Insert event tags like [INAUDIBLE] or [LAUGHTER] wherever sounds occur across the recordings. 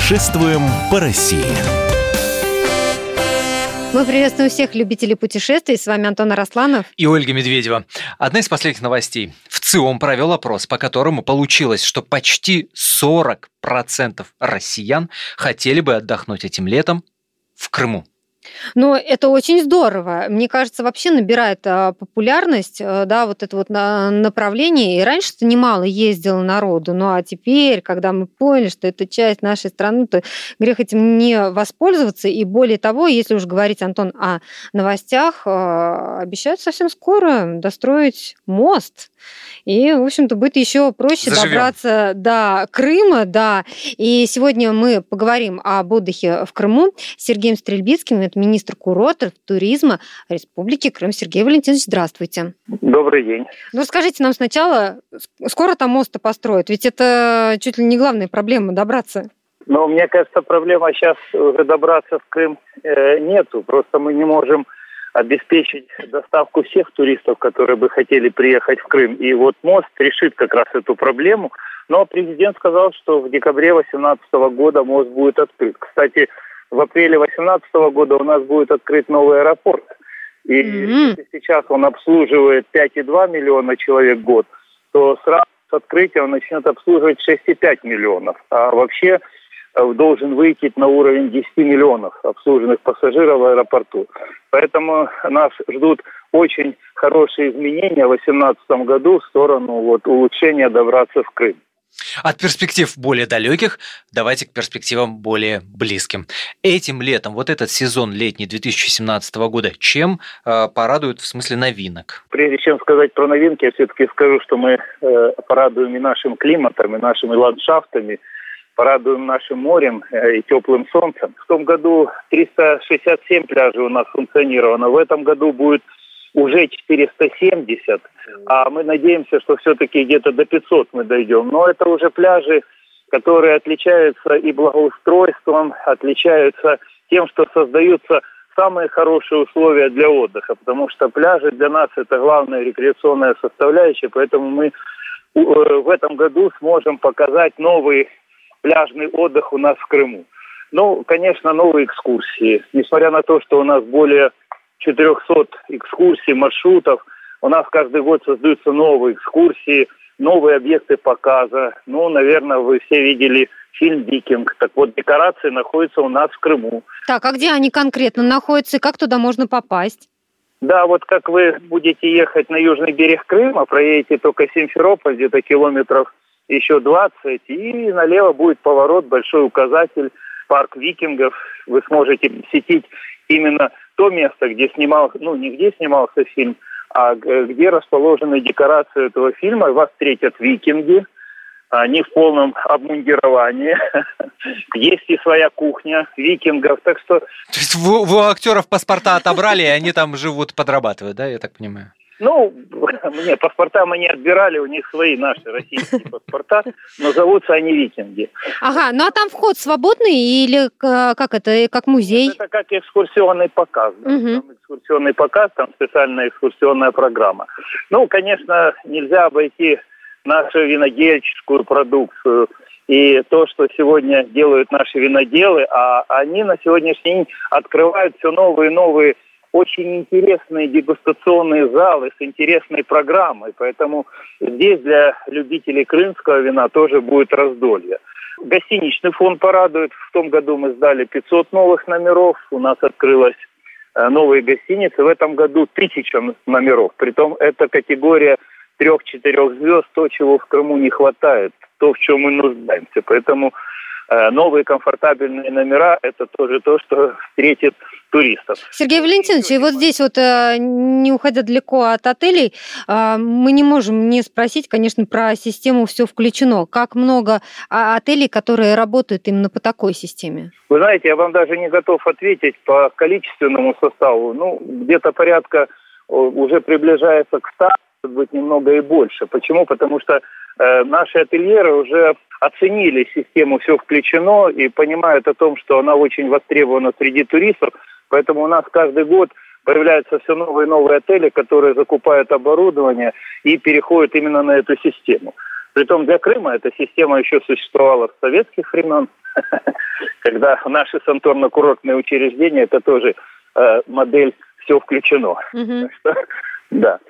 Путешествуем по России. Мы приветствуем всех любителей путешествий. С вами Антон Арасланов. И Ольга Медведева. Одна из последних новостей. В ЦИОМ провел опрос, по которому получилось, что почти 40% россиян хотели бы отдохнуть этим летом в Крыму. Но это очень здорово. Мне кажется, вообще набирает а, популярность, а, да, вот это вот направление. И раньше-то немало ездило народу, ну а теперь, когда мы поняли, что это часть нашей страны, то грех этим не воспользоваться. И более того, если уж говорить, Антон, о новостях, а, обещают совсем скоро достроить мост. И, в общем-то, будет еще проще Заживем. добраться до Крыма, да. И сегодня мы поговорим об отдыхе в Крыму с Сергеем Стрельбицким, это министр курортов, туризма Республики Крым. Сергей Валентинович, здравствуйте. Добрый день. Ну, скажите нам сначала, скоро там мост построят? Ведь это чуть ли не главная проблема добраться. Ну, мне кажется, проблема сейчас уже добраться в Крым э, нету. Просто мы не можем обеспечить доставку всех туристов, которые бы хотели приехать в Крым. И вот мост решит как раз эту проблему. Но президент сказал, что в декабре 2018 года мост будет открыт. Кстати, в апреле 2018 года у нас будет открыт новый аэропорт. И mm-hmm. сейчас он обслуживает 5,2 миллиона человек в год, то сразу с открытия он начнет обслуживать 6,5 миллионов. А вообще Э, должен выйти на уровень 10 миллионов обслуженных пассажиров в аэропорту. Поэтому нас ждут очень хорошие изменения в 2018 году в сторону вот, улучшения добраться в Крым. От перспектив более далеких давайте к перспективам более близким. Этим летом, вот этот сезон летний 2017 года, чем э, порадует в смысле новинок? Прежде чем сказать про новинки, я все-таки скажу, что мы э, порадуем и нашим климатом, и нашими ландшафтами, порадуем нашим морем э, и теплым солнцем. В том году 367 пляжей у нас функционировано, в этом году будет уже 470, а мы надеемся, что все-таки где-то до 500 мы дойдем. Но это уже пляжи, которые отличаются и благоустройством, отличаются тем, что создаются самые хорошие условия для отдыха, потому что пляжи для нас это главная рекреационная составляющая, поэтому мы э, в этом году сможем показать новый пляжный отдых у нас в Крыму. Ну, конечно, новые экскурсии. Несмотря на то, что у нас более 400 экскурсий, маршрутов, у нас каждый год создаются новые экскурсии, новые объекты показа. Ну, наверное, вы все видели фильм «Викинг». Так вот, декорации находятся у нас в Крыму. Так, а где они конкретно находятся и как туда можно попасть? Да, вот как вы будете ехать на южный берег Крыма, проедете только Симферополь, где-то километров еще 20, и налево будет поворот, большой указатель, парк викингов. Вы сможете посетить именно то место, где снимал, ну, не где снимался фильм, а где расположены декорации этого фильма. Вас встретят викинги, они в полном обмундировании. [LAUGHS] Есть и своя кухня викингов, так что... То есть вы, вы у актеров паспорта отобрали, и они там живут, подрабатывают, да, я так понимаю? Ну, [LAUGHS] мне паспорта мы не отбирали, у них свои наши российские паспорта, но зовутся они викинги. Ага, ну а там вход свободный или как это, как музей? Это как экскурсионный показ. Да. Угу. Там экскурсионный показ, там специальная экскурсионная программа. Ну, конечно, нельзя обойти нашу винодельческую продукцию и то, что сегодня делают наши виноделы, а они на сегодняшний день открывают все новые и новые очень интересные дегустационные залы с интересной программой, поэтому здесь для любителей крымского вина тоже будет раздолье. Гостиничный фонд порадует. В том году мы сдали 500 новых номеров, у нас открылась э, новые гостиницы. В этом году тысяча номеров. Притом это категория трех-четырех звезд, то, чего в Крыму не хватает, то, в чем мы нуждаемся. Поэтому новые комфортабельные номера – это тоже то, что встретит туристов. Сергей Валентинович, и вот здесь вот, э, не уходя далеко от отелей, э, мы не можем не спросить, конечно, про систему «Все включено». Как много а, отелей, которые работают именно по такой системе? Вы знаете, я вам даже не готов ответить по количественному составу. Ну, где-то порядка уже приближается к 100, может быть, немного и больше. Почему? Потому что э, наши ательеры уже оценили систему «Все включено» и понимают о том, что она очень востребована среди туристов. Поэтому у нас каждый год появляются все новые и новые отели, которые закупают оборудование и переходят именно на эту систему. Притом для Крыма эта система еще существовала с советских времен, [LAUGHS] когда наши санаторно-курортные учреждения, это тоже э, модель «все включено». [LAUGHS] Да.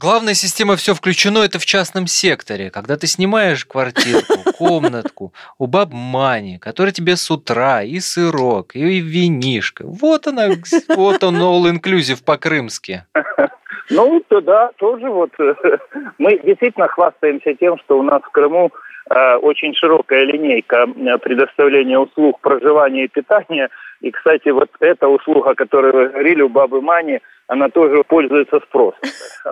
Главная система «все включено» – это в частном секторе. Когда ты снимаешь квартирку, [LAUGHS] комнатку у баб Мани, которая тебе с утра и сырок, и винишка. Вот она, вот он all-inclusive по-крымски. [LAUGHS] Ну, да, тоже вот. [LAUGHS] Мы действительно хвастаемся тем, что у нас в Крыму э, очень широкая линейка э, предоставления услуг проживания и питания. И, кстати, вот эта услуга, о которой вы говорили, у бабы Мани, она тоже пользуется спросом.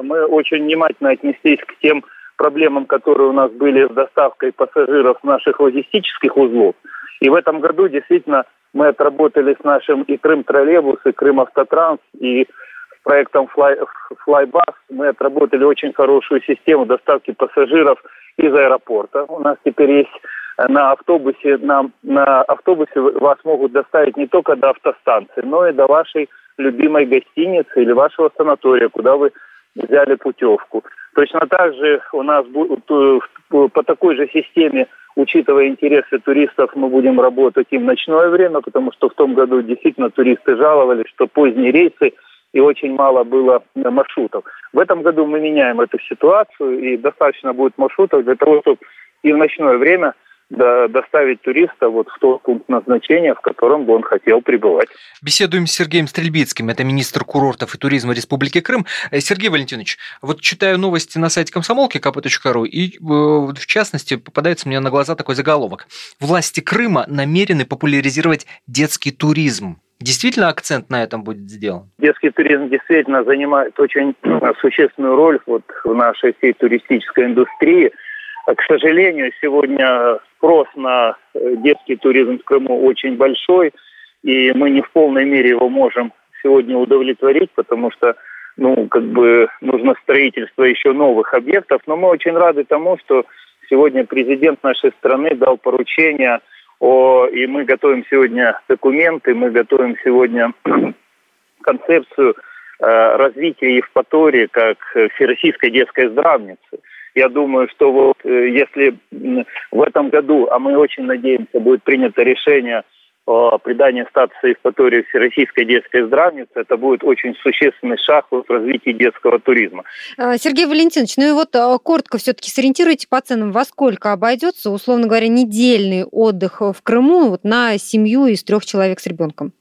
Мы очень внимательно отнеслись к тем проблемам, которые у нас были с доставкой пассажиров наших логистических узлов. И в этом году действительно мы отработали с нашим и Крым троллейбус, и Крым автотранс, и с проектом Fly, Flybus мы отработали очень хорошую систему доставки пассажиров из аэропорта. У нас теперь есть на автобусе, на, на автобусе вас могут доставить не только до автостанции, но и до вашей любимой гостиницы или вашего санатория, куда вы взяли путевку. Точно так же у нас по такой же системе, учитывая интересы туристов, мы будем работать и в ночное время, потому что в том году действительно туристы жаловались, что поздние рейсы и очень мало было маршрутов. В этом году мы меняем эту ситуацию, и достаточно будет маршрутов для того, чтобы и в ночное время – доставить туриста вот в тот пункт назначения, в котором бы он хотел пребывать. Беседуем с Сергеем Стрельбицким, это министр курортов и туризма Республики Крым. Э, Сергей Валентинович, вот читаю новости на сайте комсомолки kp.ru, и э, в частности попадается мне на глаза такой заголовок. Власти Крыма намерены популяризировать детский туризм. Действительно акцент на этом будет сделан? Детский туризм действительно занимает очень [CLEARS THROAT] существенную роль вот в нашей всей туристической индустрии – к сожалению, сегодня спрос на э, детский туризм в Крыму очень большой, и мы не в полной мере его можем сегодня удовлетворить, потому что ну, как бы нужно строительство еще новых объектов. Но мы очень рады тому, что сегодня президент нашей страны дал поручение о, и мы готовим сегодня документы, мы готовим сегодня [CLEARS THROAT] концепцию э, развития Евпатории как всероссийской детской здравницы. Я думаю, что вот э, если в этом году, а мы очень надеемся, будет принято решение о придании статуса Евпатории Всероссийской детской здравницы, это будет очень существенный шаг в развитии детского туризма. А, Сергей Валентинович, ну и вот а, коротко все-таки сориентируйте по ценам, во сколько обойдется, условно говоря, недельный отдых в Крыму вот на семью из трех человек с ребенком?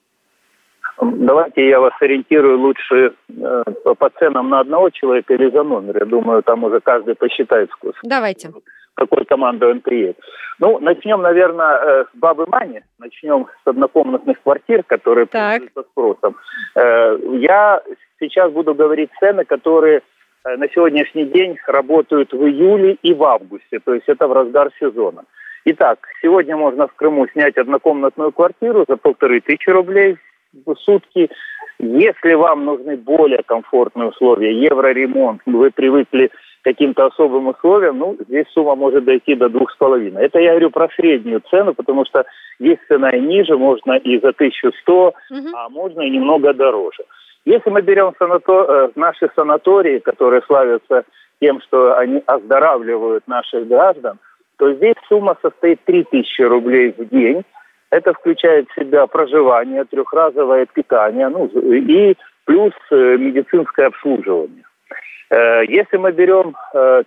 Давайте я вас ориентирую лучше э, по ценам на одного человека или за номер. Я думаю, там уже каждый посчитает вкус. Давайте. Какой командой он приедет. Ну, начнем, наверное, э, с Бабы Мани. Начнем с однокомнатных квартир, которые пользуются спросом. Э, я сейчас буду говорить цены, которые на сегодняшний день работают в июле и в августе. То есть это в разгар сезона. Итак, сегодня можно в Крыму снять однокомнатную квартиру за полторы тысячи рублей сутки. Если вам нужны более комфортные условия, евроремонт, вы привыкли к каким-то особым условиям, ну, здесь сумма может дойти до двух с половиной. Это я говорю про среднюю цену, потому что есть цена и ниже, можно и за 1100, угу. а можно и немного дороже. Если мы берем санатор... Э, наши санатории, которые славятся тем, что они оздоравливают наших граждан, то здесь сумма состоит 3000 рублей в день это включает в себя проживание, трехразовое питание, ну, и плюс э, медицинское обслуживание. Э, если мы берем, э,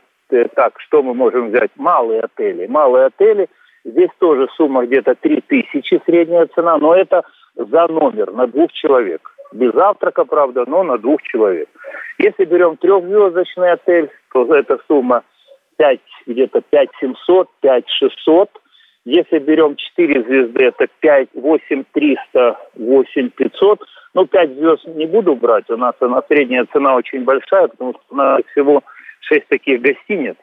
так, что мы можем взять? Малые отели. Малые отели, здесь тоже сумма где-то 3000 средняя цена, но это за номер на двух человек. Без завтрака, правда, но на двух человек. Если берем трехзвездочный отель, то эта сумма 5, где-то 5700, 5600 если берем 4 звезды, это 5, 8 300, 8 500. Ну, 5 звезд не буду брать, у нас она, средняя цена очень большая, потому что у нас всего 6 таких гостиниц.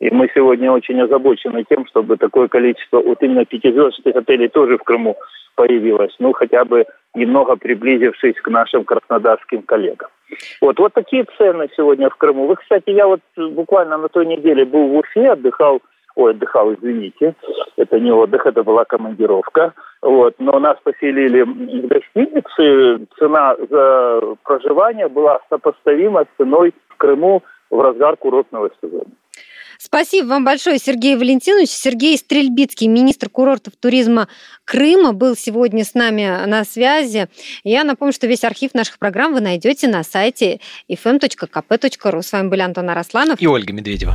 И мы сегодня очень озабочены тем, чтобы такое количество вот именно пятизвездочных отелей тоже в Крыму появилось. Ну, хотя бы немного приблизившись к нашим краснодарским коллегам. Вот, вот такие цены сегодня в Крыму. Вы, кстати, я вот буквально на той неделе был в Уфе, отдыхал ой, отдыхал, извините, это не отдых, это была командировка, вот, но нас поселили в гостинице, цена за проживание была сопоставима с ценой в Крыму в разгар курортного сезона. Спасибо вам большое, Сергей Валентинович. Сергей Стрельбицкий, министр курортов туризма Крыма, был сегодня с нами на связи. Я напомню, что весь архив наших программ вы найдете на сайте fm.kp.ru. С вами были Антон Арасланов и Ольга Медведева.